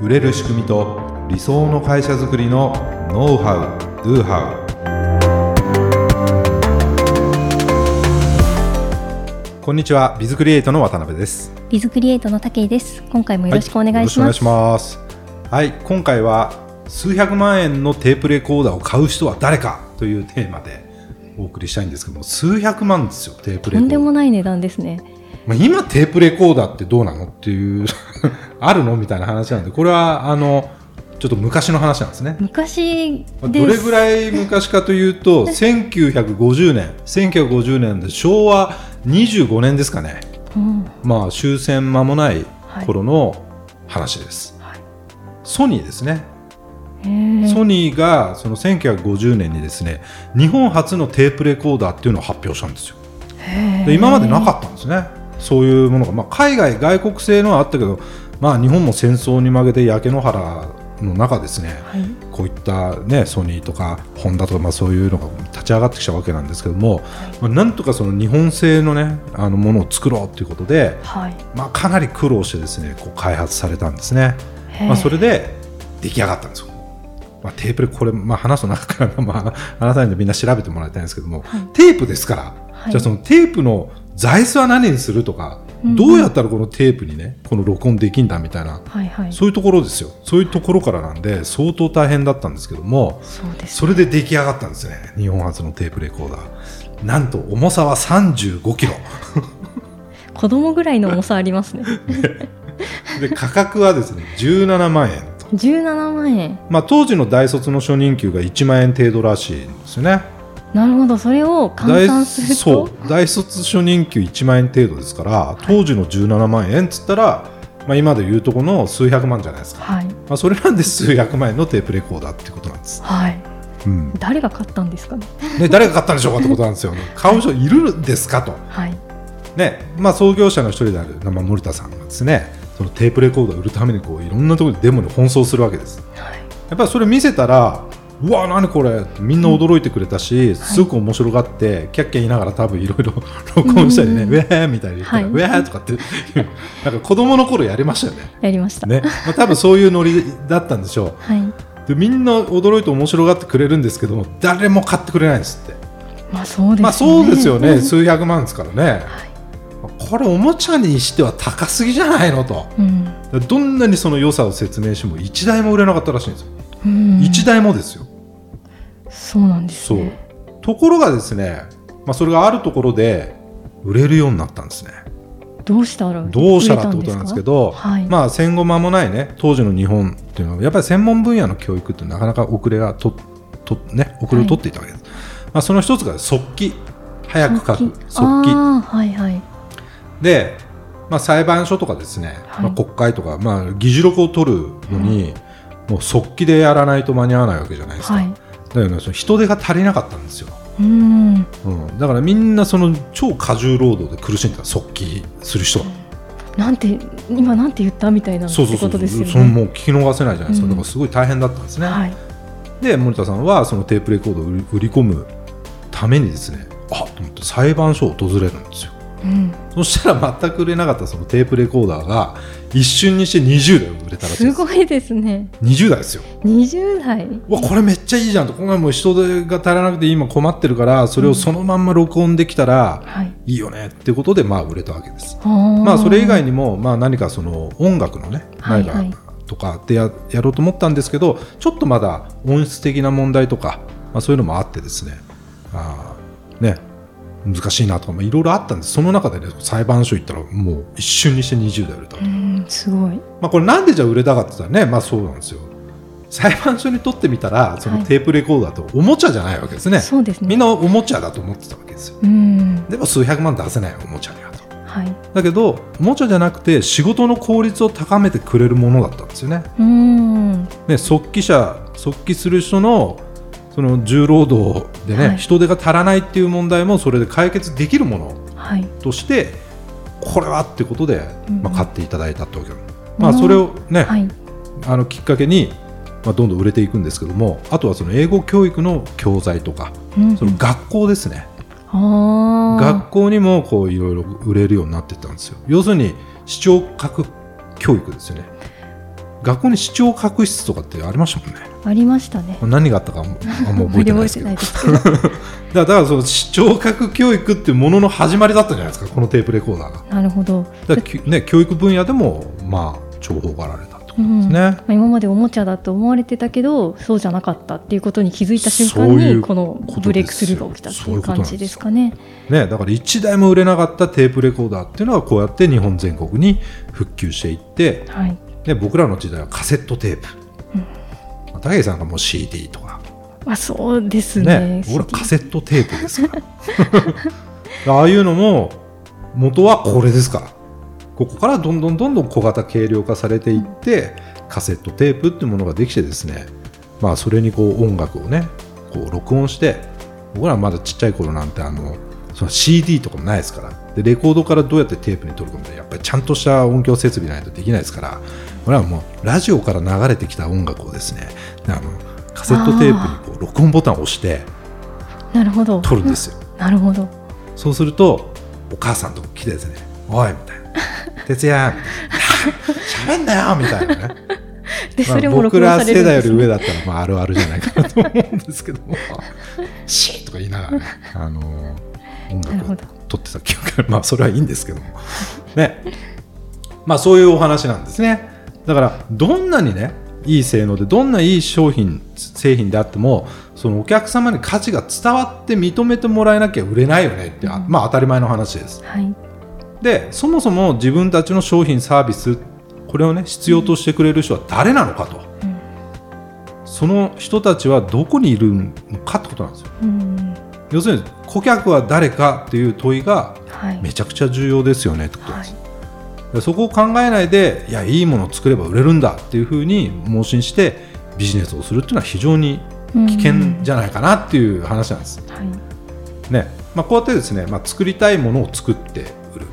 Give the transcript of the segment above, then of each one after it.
売れる仕組みと理想の会社づくりのノウハウ・ドゥハウ。こんにちはビズクリエイトの渡辺です。ビズクリエイトの武井です。今回もよろしくお願いします、はい、します。はい今回は数百万円のテープレコーダーを買う人は誰かというテーマでお送りしたいんですけども数百万ですよテープレコーダー。とんでもない値段ですねまあ、今テープレコーダーってどうなのっていう あるのみたいな話なんでこれはあのちょっと昔の話なんですね。昔どれぐらい昔かというと 1950年1950年で昭和25年ですかね、うん、まあ終戦間もない頃の話です、はい、ソニーですね。ソニーがその1950年にですね日本初のテープレコーダーっていうのを発表したんですよ。で今までなかったんですねそういうものが、まあ、海外、外国製のはあったけど、まあ、日本も戦争に負けて焼け野原の中ですね、はい、こういった、ね、ソニーとかホンダとか、まあ、そういうのが立ち上がってきたわけなんですけども、はい、まあ、なんとかその日本製の,、ね、あのものを作ろうということで、はい、まあ、かなり苦労してですねこう開発されたんですね。まあ、それで出来上がったんですよ。まあ、テープでこれ、まあ、話す中から、まあ、話さないんでみんな調べてもらいたいんですけども、テープですから、じゃあそのテープの座椅子は何にするとか、うんどうやったらこのテープにねこの録音できんだみたいな、はいはい、そういうところですよ。そういうところからなんで相当大変だったんですけどもそ、ね,、れで出来上がったんですね。日本初のテープレコーダー。なんと重さは35キロ。子供ぐらいの重さありますね。で価格はですね17万円と。17万円、まあ、当時の大卒の初任給が1万円程度らしいんですよねなるほどそれを換算すると？そう大卒初任給1万円程度ですから、当時の17万円っつったら、まあ、今でいうとこの数百万じゃないですか、はい、まあ、それなんで数百万円のテープレコーダーってことなんです。はい。うん、誰が買ったんですかね？ね誰が買ったんでしょうかってことなんですよ、ね、買う人いるんですかと、はい。ねまあ、創業者の一人である、まあ、森田さんがですねそのテープレコーダーを売るためにこういろんなところでデモに奔走するわけです、はい、やっぱりそれ見せたらうわ何これ。みんな驚いてくれたし、すごく面白がって、キャッキャ言いながら多分いろいろ 録音したりね、ウェーみたいに言ったら、ウェーとかって なんか子供の頃やりましたよね。やりました。ね、まあ、多分そういうノリだったんでしょう。はい、でみんな驚いて面白がってくれるんですけども誰も買ってくれないんですって。まあそうです、ね、まあそうですよね。数百万ですからね。はい。これおもちゃにしては高すぎじゃないのと、うん、どんなにその良さを説明しても1台も売れなかったらしいんですよ、うん、1台もですよそうなんです、ね、ところがですね、まあ、それがあるところで売れるようになったんですね。どうしたらどうしたらってことなんですけど、はい、まあ、戦後間もないね当時の日本っていうのはやっぱり専門分野の教育ってなかなか遅れがとと、ね、遅れを取っていたわけです、はい、まあ、その一つが速記。早く書く。速記。はいはい、で、まあ、裁判所とかですね、はい、まあ、国会とか、まあ、議事録を取るのに、もう速記でやらないと間に合わないわけじゃないですか。だよね。その人手が足りなかったんですよ。うん、うん、だからみんなその超過重労働で苦しんだ速記する人は。なんて今なんて言った？みたいなそうそうそうそう。そのもう聞き逃せないじゃないですか、うん、だからすごい大変だったんですね。はい、で森田さんはそのテープレコードを売り込むためにですねあと思って裁判所を訪れるんですよ。うん、そしたら全く売れなかったそのテープレコーダーが一瞬にして20台売れたらしいすごいですね。20台ですよ。20台。わこれめっちゃいいじゃんと。このもう人手が足らなくて今困ってるからそれをそのまんま録音できたらい。いよねってことでまあ売れたわけです、まあそれ以外にもまあ何かその音楽のね何かとかでややろうと思ったんですけどちょっとまだ音質的な問題とか、まあ、そういうのもあってですね。あね難しいなとかいろいろあったんです。その中で、ね、裁判所行ったらもう一瞬にして20台売れたと。すごい、まあ、これなんでじゃあ売れたかって言ったらね、まあ、そうなんですよ。裁判所にとってみたらそのテープレコーダーとおもちゃじゃないわけですね。はい、そうですね。みんなおもちゃだと思ってたわけですよ。でも数百万出せないおもちゃにはと、はい、だけどおもちゃじゃなくて仕事の効率を高めてくれるものだったんですよね。うん。ね速記者速記する人のその重労働でね、はい、人手が足らないっていう問題もそれで解決できるものとして、これはってことで、まあ、買っていただいたってわけ、うん、まあ、それをね、はい、あのきっかけに、まあ、どんどん売れていくんですけどもあとはその英語教育の教材とか、うん、その学校ですね、学校にもこういろいろ売れるようになっていったんですよ。要するに視聴覚教育ですよね学校に視聴覚室とかってありましたもんね。ありましたね。何があったかあんま覚えてないですけど。だからその視聴覚教育っていうものの始まりだったじゃないですかこのテープレコーダーが。なるほど。だね、教育分野でもまあ重宝がられたってことですね、うん、今までおもちゃだと思われてたけどそうじゃなかったっていうことに気づいた瞬間にこのブレイクスルーが起きたっていう感じですかね。ねだから1台も売れなかったテープレコーダーっていうのはこうやって日本全国に復旧していって、はいね、僕らの時代はカセットテープ、うん、武井さんがもう CD とか。あそうですね。ね。僕らカセットテープですから。ああいうのも元はこれですから。ここからどんどんどんどん小型軽量化されていってカセットテープっていうものができてですね。まあそれにこう音楽をねこう録音して僕らまだちっちゃい頃なんてあのその CD とかもないですから。でレコードからどうやってテープに取り込むか。やっぱりちゃんとした音響設備ないとできないですからこれはもうラジオから流れてきた音楽をですねあのカセットテープにこう録音ボタンを押してなるほど。撮るんですよ。なるほど。そうするとお母さんと来てですね「おい」みたいな「哲也 喋んなよ」みたいなね。でそれも、僕ら世代より上だったら、まあ、あるあるじゃないかなと思うんですけども「シー」とか言いながらね、あの音楽を撮ってた記憶まあそれはいいんですけども。ね。まあそういうお話なんですねだからどんなにねいい性能でどんないい商品製品であってもそのお客様に価値が伝わって認めてもらえなきゃ売れないよねって、うん、まあ当たり前の話です。はい、でそもそも自分たちの商品サービスこれをね必要としてくれる人は誰なのかと、うん、その人たちはどこにいるのかってことなんですよ。うん、要するに顧客は誰かっていう問いがめちゃくちゃ重要ですよねってことです。はいそこを考えないでいやいいものを作れば売れるんだっていうふうに盲信してビジネスをするっていうのは非常に危険じゃないかなっていう話なんです。はい、ね。まあ、こうやってですね、まあ、作りたいものを作って売る、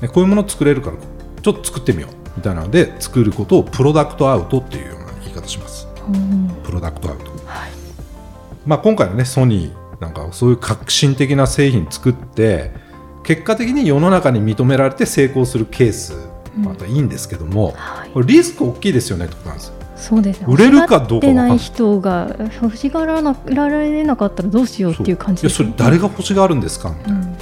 ね、こういうものを作れるからちょっと作ってみようみたいなので作ることをプロダクトアウトっていうような言い方します。プロダクトアウト、はい。まあ、今回のねソニーなんかそういう革新的な製品作って結果的に世の中に認められて成功するケース。またいいんですけども、うんはい、これリスク大きいですよねってことなん。ですよ。そうですね。売れるかどうか分ない。人が欲しがらなられなかったらどうしようっていう感じ、ね、いやそれ誰が欲しがるんですか？みたいな。うん、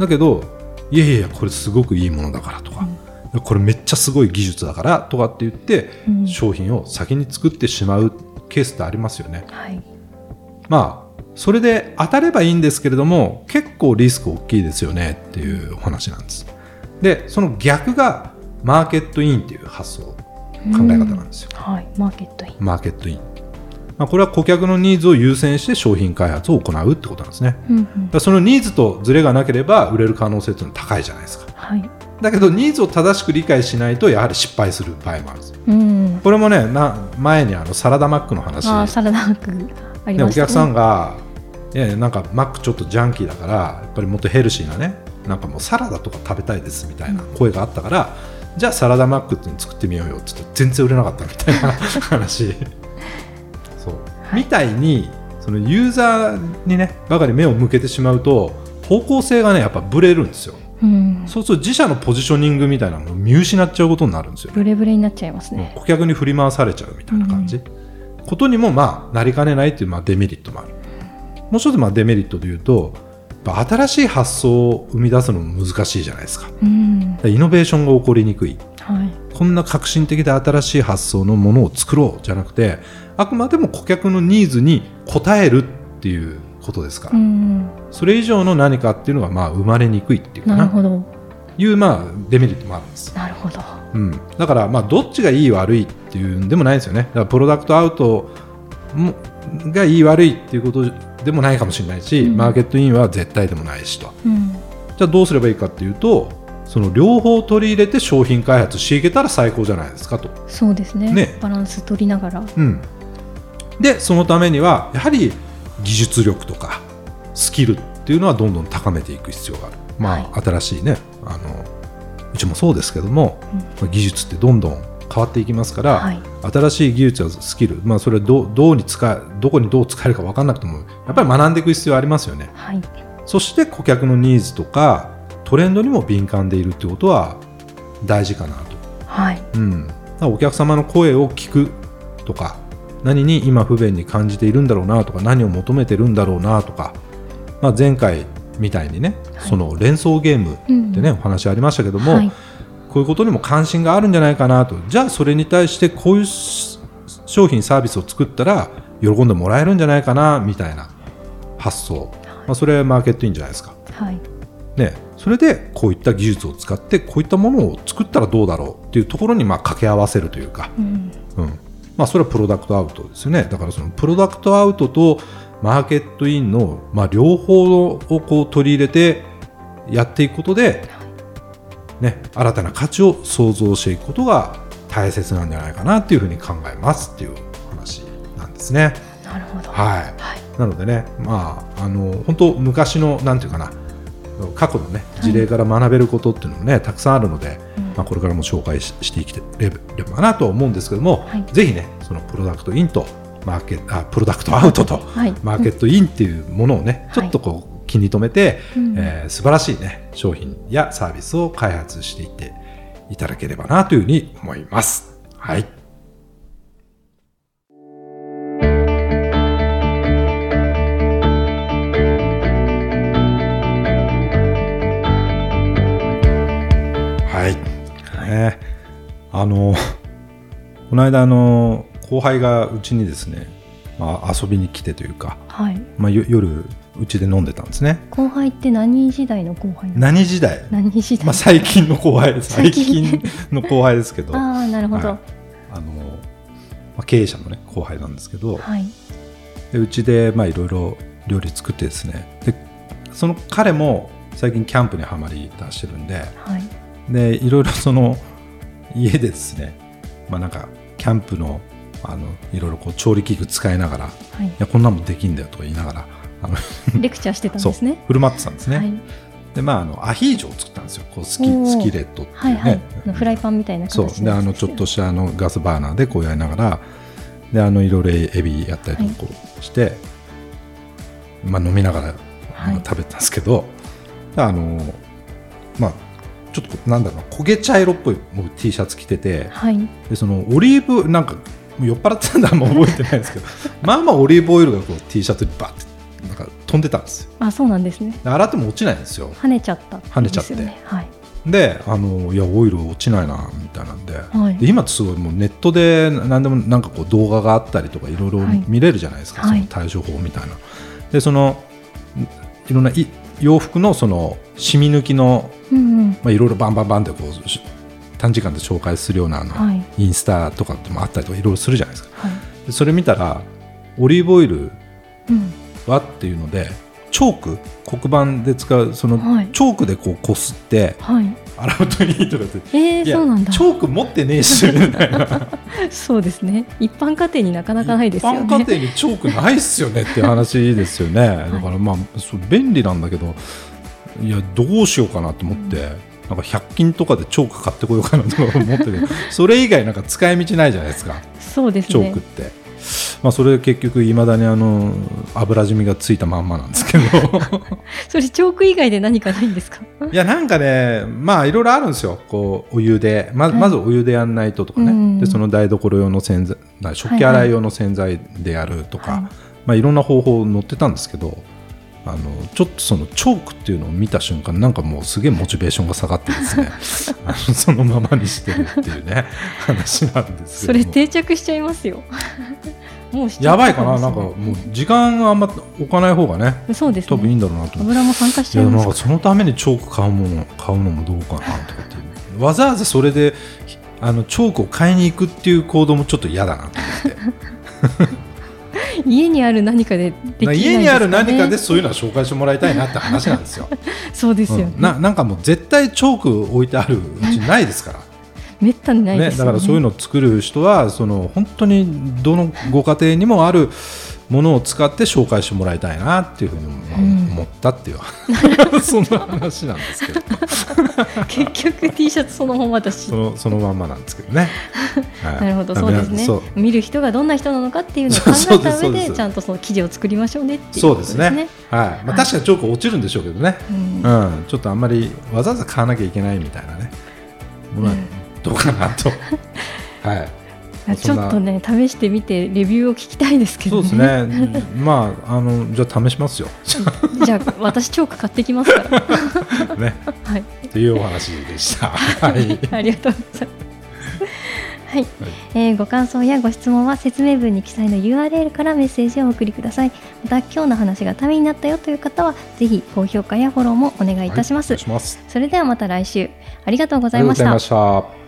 だけどいやいやこれすごくいいものだからとか、うん、これめっちゃすごい技術だからとかって言って、商品を先に作ってしまうケースってありますよね。はい、まあそれで当たればいいんですけれども結構リスク大きいですよねっていうお話なんです。でその逆がマーケットインっていう発想考え方なんですよ、はい、マーケットイン。マーケットイン。まあ、これは顧客のニーズを優先して商品開発を行うってことなんですね、うんうん、そのニーズとズレがなければ売れる可能性というのは高いじゃないですか、はい、だけどニーズを正しく理解しないとやはり失敗する場合もあるんです、うん、これもねな前にあのサラダマックの話。あサラダマックありまね、お客さんがえなんかマックちょっとジャンキーだからやっぱりもっとヘルシーなねなんかもうサラダとか食べたいですみたいな声があったから、うん、じゃあサラダマックって作ってみようよって言って全然売れなかったみたいな 話。そう、はい、みたいにそのユーザーにねばかり目を向けてしまうと方向性がねやっぱブレるんですよ。うん、そうすると自社のポジショニングみたいなのを見失っちゃうことになるんですよ、ブレブレになっちゃいますね。顧客に振り回されちゃうみたいな感じ、うん、ことにもまあなりかねないっていうまあデメリットもある。もう一つまあデメリットで言うと新しい発想を生み出すのも難しいじゃないですか、うん、イノベーションが起こりにくい、はい、こんな革新的で新しい発想のものを作ろうじゃなくてあくまでも顧客のニーズに応えるっていうことですか。ら、うん、それ以上の何かっていうのがまあ生まれにくいっていうかな。いうまあデメリットもあるんです。なるほど、うん、だからまあどっちがいい悪いっていうんでもないですよね。だからプロダクトアウトもがいい悪いっていうことでもないかもしれないし、うん、マーケットインは絶対でもないしと、うん、じゃあどうすればいいかっていうとその両方取り入れて商品開発していけたら最高じゃないですかと。そうですね、ね、バランス取りながら、うん、でそのためにはやはり技術力とかスキルっていうのはどんどん高めていく必要がある、まあ、はい、新しいねあのうちもそうですけども、うん、技術ってどんどん変わっていきますから、はい、新しい技術やスキル、まあ、それどどうに使えどこにどう使えるか分からなくてもやっぱり学んでいく必要ありますよね、はい、そして顧客のニーズとかトレンドにも敏感でいるということは大事かなと、はい。うん、お客様の声を聞くとか何に今不便に感じているんだろうなとか何を求めてるんだろうなとか、まあ、前回みたいにね、はい、その連想ゲームってね、うん、お話ありましたけども、はい、こういうことにも関心があるんじゃないかなと。じゃあそれに対してこういう商品サービスを作ったら喜んでもらえるんじゃないかなみたいな発想、まあ、それはマーケットいいんじゃないですか。はい。ね、それでこういった技術を使ってこういったものを作ったらどうだろうっていうところにまあ掛け合わせるというか、うん、うん、まあ、それはプロダクトアウトですよね。だからそのプロダクトアウトとマーケットインの、まあ、両方をこう取り入れてやっていくことで、ね、新たな価値を創造していくことが大切なんじゃないかなっていうふうに考えますっていう話なんですね。なるほど、はい、はい、なのでね、まあ、あの本当昔のなんていうかな過去の、ね、事例から学べることっていうのもね、はい、たくさんあるので、うん、まあ、これからも紹介していければなと思うんですけども、はい、ぜひねそのプロダクトインとマーケあプロダクト。アウトと、はい、マーケットインっていうものをね、ちょっとこう気に留めて、うん、えー、素晴らしいね商品やサービスを開発していっていただければなというふうに思います。はい。ね。あの、この間、あの、後輩がうちにですね、まあ、遊びに来てというか、はい、まあ、夜うちで飲んでたんですね。後輩って何時代の後輩何時代？何時代、まあ、最近の後輩 最近の後輩ですけど。ああなるほど、はい、あの、まあ、経営者のね後輩なんですけど、はい、でうちでまあいろいろ料理作ってですね。でその彼も最近キャンプにはまり出してるんで、はい、でいろいろその家でですね、まあ、なんかキャンプのあのいろいろこう調理器具使いながら、はい、いやこんなもんできんだよとか言いながらあの レクチャーしてたんですね。振る舞ってたんですね、はい、でまああのアヒージョを作ったんですよ。こうスキスキレットっていうね、はいはい、フライパンみたいなそう。であのちょっとしたあのガスバーナーでこうやりながらであのいろいろエビやったりとかして、まあ、飲みながら、はい、食べたんですけどあのまあちょっとなんだろう焦げ茶色っぽい T シャツ着てて、はい、でそのオリーブなんか酔っ払ってたんであんま覚えてないんですけど。まあまあオリーブオイルがこう T シャツにバッてなんか飛んでたんですよ。あそうなんですね。洗っても落ちないんですよ。跳ねちゃった、ね、跳ねちゃって。はい。であのいやオイル落ちないなみたいなんで。はい、で今すごいもうネットで何でもなんかこう動画があったりとかいろい。ろ見れるじゃないですか、はい、その対処法みたいな。でそのいろんない洋服のその染み抜きの、うんうん、まあ、いろいろバンバンバンってこう短時間で紹介するようなあの、はい、インスタとかでもあったりとかいろいろするじゃないですか、はい、それ見たらオリーブオイルはっていうので、うん、チョーク黒板で使うその、はい、チョークでこうこすって、洗うといいとかって、えー、そうなんだ。チョーク持ってねえしみたいなそうですね。一般家庭になかなかないですよね。一般家庭にチョークないっすよねっていう話ですよね、だからまあそう便利なんだけどいやどうしようかなと思って、うん、なんか100均とかでチョーク買ってこようかなと思ってる それ以外なんか使い道ないじゃないですか。そうです、ね、チョークって。まあ、それ結局いまだにあの油染みがついたまんまなんですけど。それチョーク以外で何かないんですか？いやなんかねまあいろいろあるんですよ。こうお湯で。ままずお湯でやんないととかね、はい、でその台所用の洗剤食器洗い用の洗剤でやるとか、はい。はい、まあ、いろんな方法載ってたんですけどあのちょっとそのチョークっていうのを見た瞬間なんかもうすげえモチベーションが下がってですね。あのそのままにしてるっていうね話なんですけど。それ定着しちゃいますよ。もうやばいかな？なんかもう時間あんま置かない方がねそうです、ね、多分いいんだろうなと。油も参加しちゃいますかそのためにチョーク買うもの買うのもどうかなとかっていう。わざわざそれであのチョークを買いに行くっていう行動もちょっと嫌だなと思って家にある何かでで、ね、家にある何かでそういうのは紹介してもらいたいなって話なんですよ。そうですよ、ね。うん、ななんかもう絶対チョーク置いてあるうちないですから。めったにないです、ね、だからそういうのを作る人はその本当にどのご家庭にもあるものを使って紹介してもらいたいなっていうふうに思ったっていう、うん、そんな話なんですけど。結局 T シャツそのままだし。そのそのまんまなんですけどね、はい、なるほど。そうですね。見る人がどんな人なのかっていうのを 考えた上でちゃんとその記事を作りましょうねっていうそうですね。はい。まあ、確かにチョーク落ちるんでしょうけどね、うん、うん、ちょっとあんまりわざわざ買わなきゃいけないみたいなね。ものはどうかなと。はいちょっとね試してみてレビューを聞きたいですけど、ね、そうですね。まああのじゃあ試しますよ。じゃあ私チョーク買ってきますから。ね。はい。っていうお話でした。はい。ありがとうございます。はい、はい、えー、ご感想やご質問は説明文に記載の URL からメッセージをお送りください。また今日の話がためになったよという方はぜひ高評価やフォローもお願いいたします。はい、します。それではまた来週。ありがとうございました